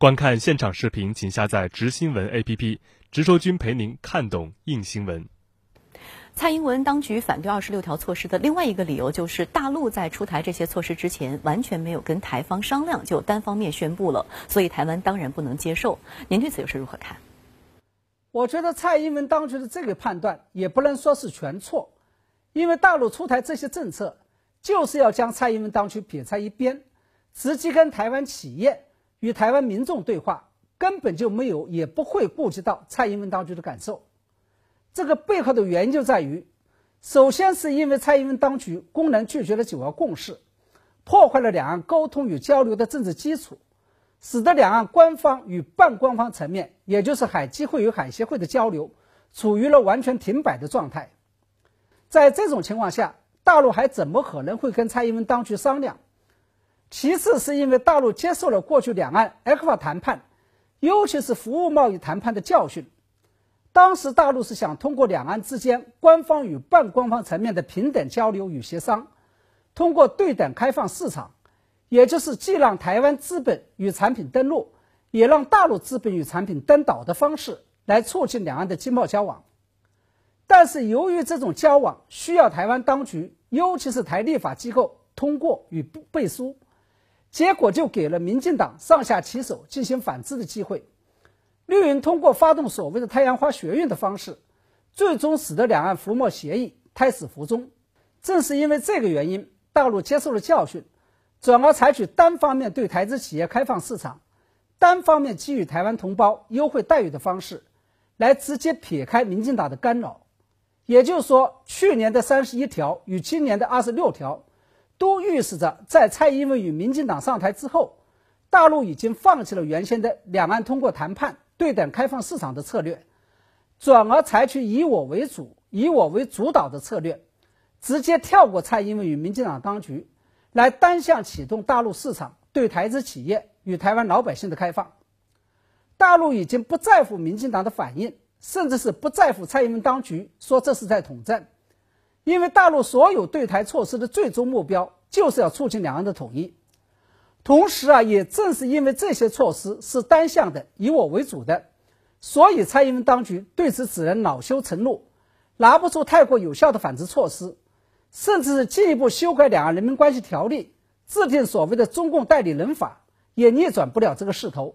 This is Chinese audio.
观看现场视频，请下载“直新闻 ”APP，直说君陪您看懂硬新闻。蔡英文当局反对二十六条措施的另外一个理由，就是大陆在出台这些措施之前，完全没有跟台方商量，就单方面宣布了，所以台湾当然不能接受。您对此又是如何看？我觉得蔡英文当局的这个判断也不能说是全错，因为大陆出台这些政策，就是要将蔡英文当局撇在一边，直接跟台湾企业与台湾民众对话，根本就没有也不会顾及到蔡英文当局的感受。这个背后的原因就在于，首先是因为蔡英文当局公然拒绝了九二共识，破坏了两岸沟通与交流的政治基础。使得两岸官方与半官方层面，也就是海基会与海协会的交流，处于了完全停摆的状态。在这种情况下，大陆还怎么可能会跟蔡英文当局商量？其次，是因为大陆接受了过去两岸 ECFA 谈判，尤其是服务贸易谈判的教训。当时，大陆是想通过两岸之间官方与半官方层面的平等交流与协商，通过对等开放市场。也就是既让台湾资本与产品登陆，也让大陆资本与产品登岛的方式来促进两岸的经贸交往。但是由于这种交往需要台湾当局，尤其是台立法机构通过与背书，结果就给了民进党上下其手进行反制的机会。绿营通过发动所谓的太阳花学运的方式，最终使得两岸服贸协议胎死腹中。正是因为这个原因，大陆接受了教训。转而采取单方面对台资企业开放市场、单方面给予台湾同胞优惠待遇的方式，来直接撇开民进党的干扰。也就是说，去年的三十一条与今年的二十六条，都预示着在蔡英文与民进党上台之后，大陆已经放弃了原先的两岸通过谈判对等开放市场的策略，转而采取以我为主、以我为主导的策略，直接跳过蔡英文与民进党当局。来单向启动大陆市场对台资企业与台湾老百姓的开放，大陆已经不在乎民进党的反应，甚至是不在乎蔡英文当局说这是在统战，因为大陆所有对台措施的最终目标就是要促进两岸的统一。同时啊，也正是因为这些措施是单向的、以我为主的，所以蔡英文当局对此只能恼羞成怒，拿不出太过有效的反制措施。甚至是进一步修改《两岸人民关系条例》，制定所谓的“中共代理人法”，也逆转不了这个势头。